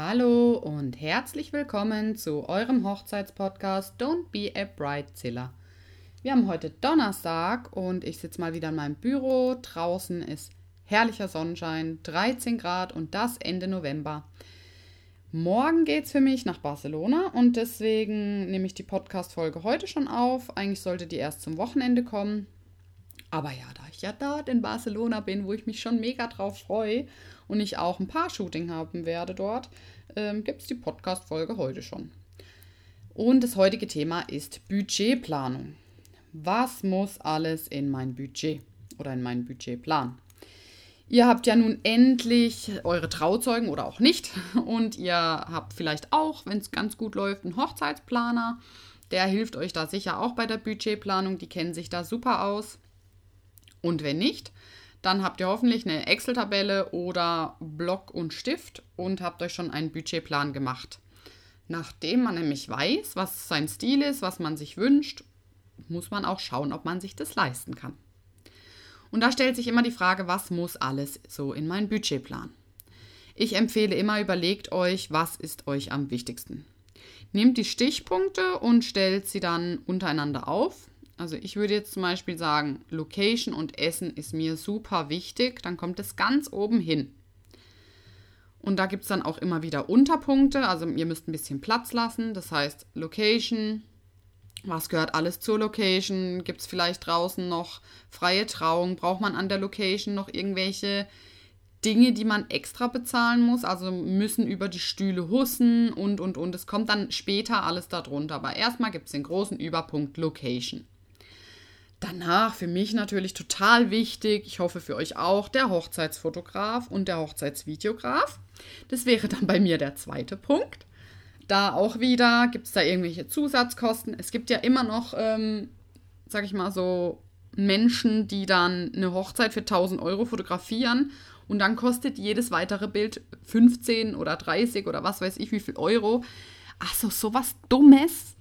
Hallo und herzlich willkommen zu eurem Hochzeitspodcast Don't Be a Bridezilla. Wir haben heute Donnerstag und ich sitze mal wieder in meinem Büro. Draußen ist herrlicher Sonnenschein, 13 Grad und das Ende November. Morgen geht es für mich nach Barcelona und deswegen nehme ich die Podcast-Folge heute schon auf. Eigentlich sollte die erst zum Wochenende kommen. Aber ja, da ich ja dort in Barcelona bin, wo ich mich schon mega drauf freue und ich auch ein paar Shooting haben werde dort, ähm, gibt es die Podcast-Folge heute schon. Und das heutige Thema ist Budgetplanung. Was muss alles in mein Budget oder in meinen Budgetplan? Ihr habt ja nun endlich eure Trauzeugen oder auch nicht. Und ihr habt vielleicht auch, wenn es ganz gut läuft, einen Hochzeitsplaner. Der hilft euch da sicher auch bei der Budgetplanung. Die kennen sich da super aus. Und wenn nicht, dann habt ihr hoffentlich eine Excel-Tabelle oder Block und Stift und habt euch schon einen Budgetplan gemacht. Nachdem man nämlich weiß, was sein Stil ist, was man sich wünscht, muss man auch schauen, ob man sich das leisten kann. Und da stellt sich immer die Frage, was muss alles so in meinen Budgetplan? Ich empfehle immer, überlegt euch, was ist euch am wichtigsten. Nehmt die Stichpunkte und stellt sie dann untereinander auf also ich würde jetzt zum Beispiel sagen, Location und Essen ist mir super wichtig. Dann kommt es ganz oben hin. Und da gibt es dann auch immer wieder Unterpunkte. Also ihr müsst ein bisschen Platz lassen. Das heißt Location. Was gehört alles zur Location? Gibt es vielleicht draußen noch freie Trauung? Braucht man an der Location noch irgendwelche Dinge, die man extra bezahlen muss? Also müssen über die Stühle hussen und, und, und. Es kommt dann später alles darunter. Aber erstmal gibt es den großen Überpunkt Location. Danach für mich natürlich total wichtig, ich hoffe für euch auch, der Hochzeitsfotograf und der Hochzeitsvideograf. Das wäre dann bei mir der zweite Punkt. Da auch wieder, gibt es da irgendwelche Zusatzkosten? Es gibt ja immer noch, ähm, sag ich mal so, Menschen, die dann eine Hochzeit für 1000 Euro fotografieren und dann kostet jedes weitere Bild 15 oder 30 oder was weiß ich wie viel Euro. Also sowas Dummes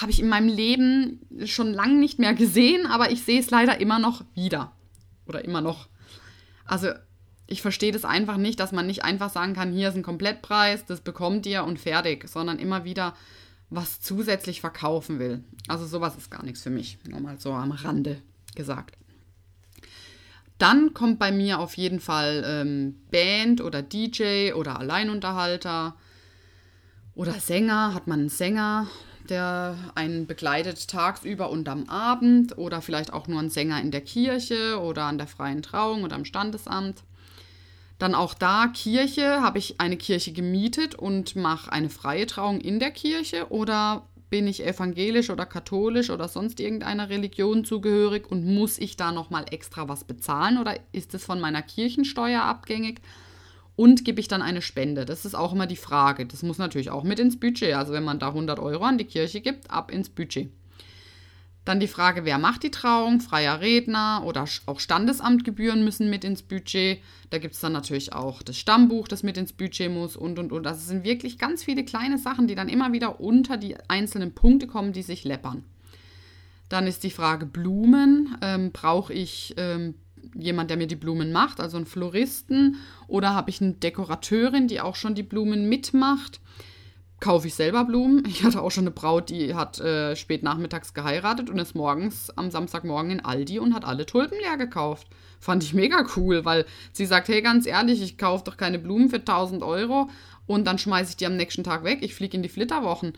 habe ich in meinem Leben schon lange nicht mehr gesehen, aber ich sehe es leider immer noch wieder. Oder immer noch. Also ich verstehe das einfach nicht, dass man nicht einfach sagen kann, hier ist ein Komplettpreis, das bekommt ihr und fertig, sondern immer wieder was zusätzlich verkaufen will. Also sowas ist gar nichts für mich, nur mal so am Rande gesagt. Dann kommt bei mir auf jeden Fall ähm, Band oder DJ oder Alleinunterhalter oder Sänger. Hat man einen Sänger? Der einen begleitet tagsüber und am Abend oder vielleicht auch nur ein Sänger in der Kirche oder an der freien Trauung oder am Standesamt. Dann auch da Kirche, habe ich eine Kirche gemietet und mache eine freie Trauung in der Kirche oder bin ich evangelisch oder katholisch oder sonst irgendeiner Religion zugehörig und muss ich da noch mal extra was bezahlen oder ist es von meiner Kirchensteuer abgängig? Und gebe ich dann eine Spende? Das ist auch immer die Frage. Das muss natürlich auch mit ins Budget. Also wenn man da 100 Euro an die Kirche gibt, ab ins Budget. Dann die Frage, wer macht die Trauung? Freier Redner oder auch Standesamtgebühren müssen mit ins Budget. Da gibt es dann natürlich auch das Stammbuch, das mit ins Budget muss und, und, und. Das sind wirklich ganz viele kleine Sachen, die dann immer wieder unter die einzelnen Punkte kommen, die sich läppern. Dann ist die Frage Blumen. Ähm, Brauche ich ähm, jemand, der mir die Blumen macht, also einen Floristen, oder habe ich eine Dekorateurin, die auch schon die Blumen mitmacht. Kaufe ich selber Blumen. Ich hatte auch schon eine Braut, die hat äh, spät nachmittags geheiratet und ist morgens am Samstagmorgen in Aldi und hat alle Tulpen leer gekauft. Fand ich mega cool, weil sie sagt, hey, ganz ehrlich, ich kaufe doch keine Blumen für 1000 Euro und dann schmeiße ich die am nächsten Tag weg. Ich fliege in die Flitterwochen.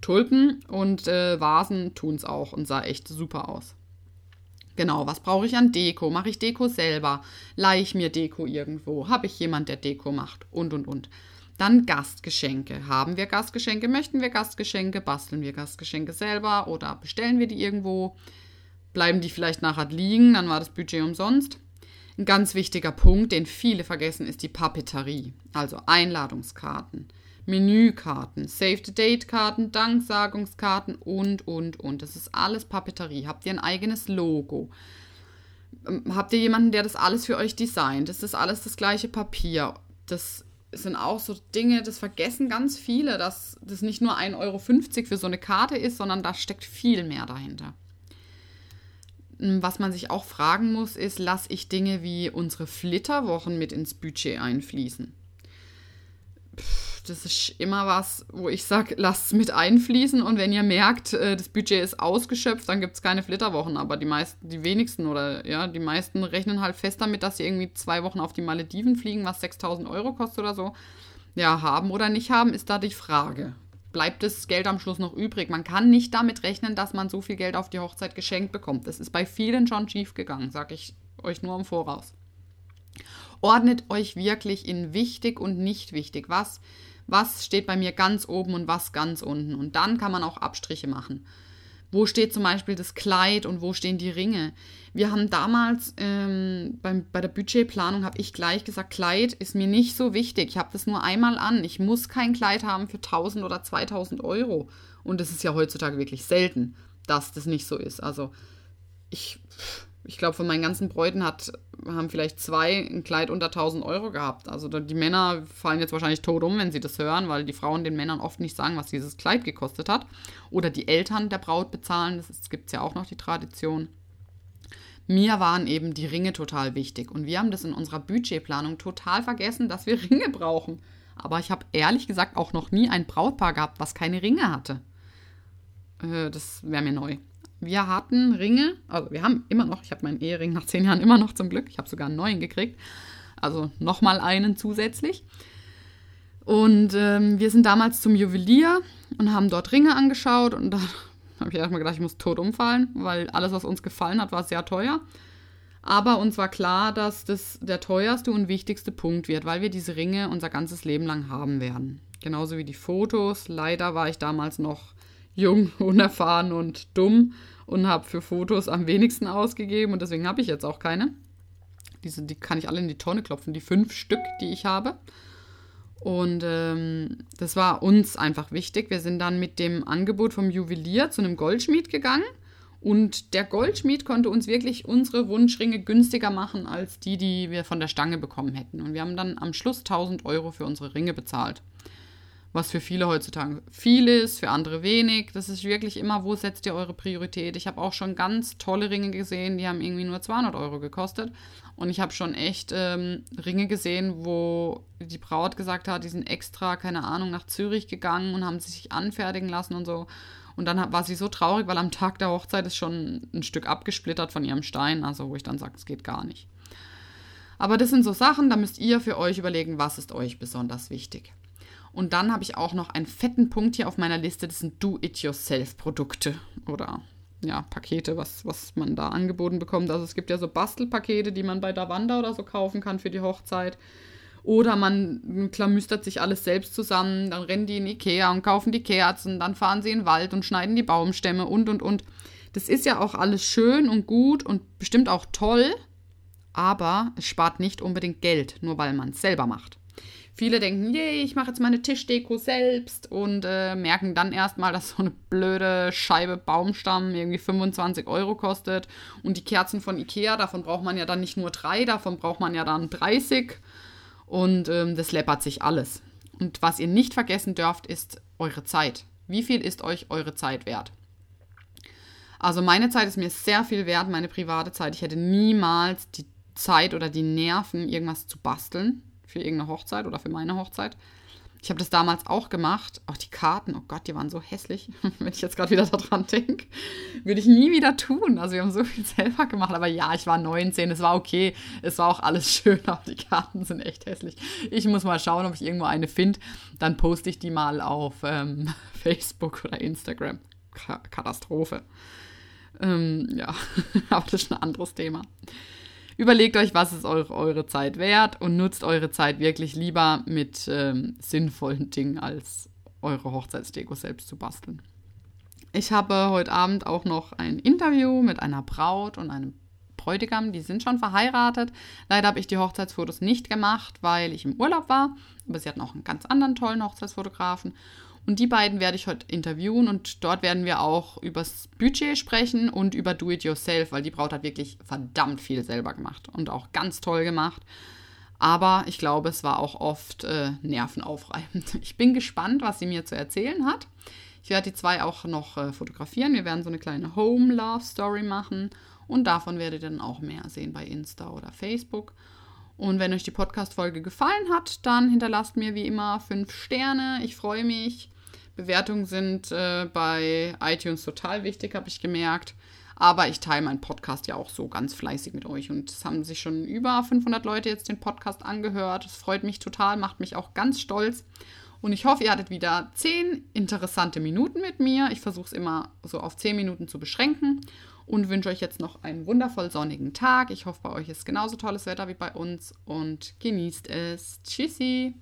Tulpen und äh, Vasen tun es auch und sah echt super aus. Genau, was brauche ich an Deko? Mache ich Deko selber? Leihe ich mir Deko irgendwo? Habe ich jemand, der Deko macht? Und, und, und. Dann Gastgeschenke. Haben wir Gastgeschenke? Möchten wir Gastgeschenke? Basteln wir Gastgeschenke selber oder bestellen wir die irgendwo? Bleiben die vielleicht nachher liegen? Dann war das Budget umsonst. Ein ganz wichtiger Punkt, den viele vergessen, ist die Papeterie, also Einladungskarten. Menükarten, Save-the-Date-Karten, Danksagungskarten und, und, und. Das ist alles Papeterie. Habt ihr ein eigenes Logo? Ähm, habt ihr jemanden, der das alles für euch designt? Das ist alles das gleiche Papier. Das sind auch so Dinge, das vergessen ganz viele, dass das nicht nur 1,50 Euro für so eine Karte ist, sondern da steckt viel mehr dahinter. Hm, was man sich auch fragen muss, ist, lasse ich Dinge wie unsere Flitterwochen mit ins Budget einfließen? Das ist immer was, wo ich sage, lasst es mit einfließen und wenn ihr merkt, äh, das Budget ist ausgeschöpft, dann gibt es keine Flitterwochen. Aber die meisten, die wenigsten oder ja, die meisten rechnen halt fest damit, dass sie irgendwie zwei Wochen auf die Malediven fliegen, was 6000 Euro kostet oder so. Ja, haben oder nicht haben, ist da die Frage. Bleibt das Geld am Schluss noch übrig? Man kann nicht damit rechnen, dass man so viel Geld auf die Hochzeit geschenkt bekommt. Das ist bei vielen schon schief gegangen, sage ich euch nur im Voraus. Ordnet euch wirklich in wichtig und nicht wichtig. Was was steht bei mir ganz oben und was ganz unten. Und dann kann man auch Abstriche machen. Wo steht zum Beispiel das Kleid und wo stehen die Ringe? Wir haben damals ähm, beim, bei der Budgetplanung, habe ich gleich gesagt, Kleid ist mir nicht so wichtig. Ich habe das nur einmal an. Ich muss kein Kleid haben für 1000 oder 2000 Euro. Und es ist ja heutzutage wirklich selten, dass das nicht so ist. Also ich ich glaube, von meinen ganzen Bräuten hat, haben vielleicht zwei ein Kleid unter 1000 Euro gehabt. Also die Männer fallen jetzt wahrscheinlich tot um, wenn sie das hören, weil die Frauen den Männern oft nicht sagen, was dieses Kleid gekostet hat. Oder die Eltern der Braut bezahlen, das gibt es ja auch noch die Tradition. Mir waren eben die Ringe total wichtig und wir haben das in unserer Budgetplanung total vergessen, dass wir Ringe brauchen. Aber ich habe ehrlich gesagt auch noch nie ein Brautpaar gehabt, was keine Ringe hatte. Äh, das wäre mir neu wir hatten Ringe, also wir haben immer noch, ich habe meinen Ehering nach zehn Jahren immer noch zum Glück, ich habe sogar einen neuen gekriegt, also nochmal einen zusätzlich. Und ähm, wir sind damals zum Juwelier und haben dort Ringe angeschaut und da habe ich erstmal gedacht, ich muss tot umfallen, weil alles, was uns gefallen hat, war sehr teuer. Aber uns war klar, dass das der teuerste und wichtigste Punkt wird, weil wir diese Ringe unser ganzes Leben lang haben werden. Genauso wie die Fotos. Leider war ich damals noch jung, unerfahren und dumm und habe für Fotos am wenigsten ausgegeben und deswegen habe ich jetzt auch keine. Diese, die kann ich alle in die Tonne klopfen, die fünf Stück, die ich habe. Und ähm, das war uns einfach wichtig. Wir sind dann mit dem Angebot vom Juwelier zu einem Goldschmied gegangen. Und der Goldschmied konnte uns wirklich unsere Wunschringe günstiger machen als die, die wir von der Stange bekommen hätten. Und wir haben dann am Schluss 1000 Euro für unsere Ringe bezahlt was für viele heutzutage viel ist, für andere wenig. Das ist wirklich immer, wo setzt ihr eure Priorität? Ich habe auch schon ganz tolle Ringe gesehen, die haben irgendwie nur 200 Euro gekostet. Und ich habe schon echt ähm, Ringe gesehen, wo die Braut gesagt hat, die sind extra, keine Ahnung, nach Zürich gegangen und haben sich anfertigen lassen und so. Und dann war sie so traurig, weil am Tag der Hochzeit ist schon ein Stück abgesplittert von ihrem Stein, also wo ich dann sage, es geht gar nicht. Aber das sind so Sachen, da müsst ihr für euch überlegen, was ist euch besonders wichtig. Und dann habe ich auch noch einen fetten Punkt hier auf meiner Liste, das sind Do-it-yourself-Produkte oder ja, Pakete, was, was man da angeboten bekommt. Also es gibt ja so Bastelpakete, die man bei Davanda oder so kaufen kann für die Hochzeit. Oder man klamüstert sich alles selbst zusammen, dann rennen die in Ikea und kaufen die Kerzen, dann fahren sie in den Wald und schneiden die Baumstämme und und und. Das ist ja auch alles schön und gut und bestimmt auch toll, aber es spart nicht unbedingt Geld, nur weil man es selber macht. Viele denken, yay, ich mache jetzt meine Tischdeko selbst und äh, merken dann erstmal, dass so eine blöde Scheibe Baumstamm irgendwie 25 Euro kostet. Und die Kerzen von Ikea, davon braucht man ja dann nicht nur drei, davon braucht man ja dann 30. Und ähm, das läppert sich alles. Und was ihr nicht vergessen dürft, ist eure Zeit. Wie viel ist euch eure Zeit wert? Also meine Zeit ist mir sehr viel wert, meine private Zeit. Ich hätte niemals die Zeit oder die Nerven, irgendwas zu basteln für irgendeine Hochzeit oder für meine Hochzeit. Ich habe das damals auch gemacht. Auch die Karten, oh Gott, die waren so hässlich, wenn ich jetzt gerade wieder daran denke. Würde ich nie wieder tun. Also wir haben so viel selber gemacht. Aber ja, ich war 19, es war okay. Es war auch alles schön, aber die Karten sind echt hässlich. Ich muss mal schauen, ob ich irgendwo eine finde. Dann poste ich die mal auf ähm, Facebook oder Instagram. Katastrophe. Ähm, ja, aber das ist ein anderes Thema. Überlegt euch, was ist eure, eure Zeit wert und nutzt eure Zeit wirklich lieber mit ähm, sinnvollen Dingen, als eure Hochzeitsdeko selbst zu basteln. Ich habe heute Abend auch noch ein Interview mit einer Braut und einem Bräutigam, die sind schon verheiratet. Leider habe ich die Hochzeitsfotos nicht gemacht, weil ich im Urlaub war. Aber sie hatten auch einen ganz anderen tollen Hochzeitsfotografen. Und die beiden werde ich heute interviewen und dort werden wir auch übers Budget sprechen und über Do-It-Yourself, weil die Braut hat wirklich verdammt viel selber gemacht und auch ganz toll gemacht. Aber ich glaube, es war auch oft äh, nervenaufreibend. Ich bin gespannt, was sie mir zu erzählen hat. Ich werde die zwei auch noch äh, fotografieren. Wir werden so eine kleine Home Love Story machen und davon werdet ihr dann auch mehr sehen bei Insta oder Facebook. Und wenn euch die Podcast-Folge gefallen hat, dann hinterlasst mir wie immer fünf Sterne. Ich freue mich. Bewertungen sind äh, bei iTunes total wichtig, habe ich gemerkt. Aber ich teile meinen Podcast ja auch so ganz fleißig mit euch. Und es haben sich schon über 500 Leute jetzt den Podcast angehört. Das freut mich total, macht mich auch ganz stolz. Und ich hoffe, ihr hattet wieder 10 interessante Minuten mit mir. Ich versuche es immer so auf 10 Minuten zu beschränken und wünsche euch jetzt noch einen wundervoll sonnigen Tag. Ich hoffe, bei euch ist genauso tolles Wetter wie bei uns und genießt es. Tschüssi!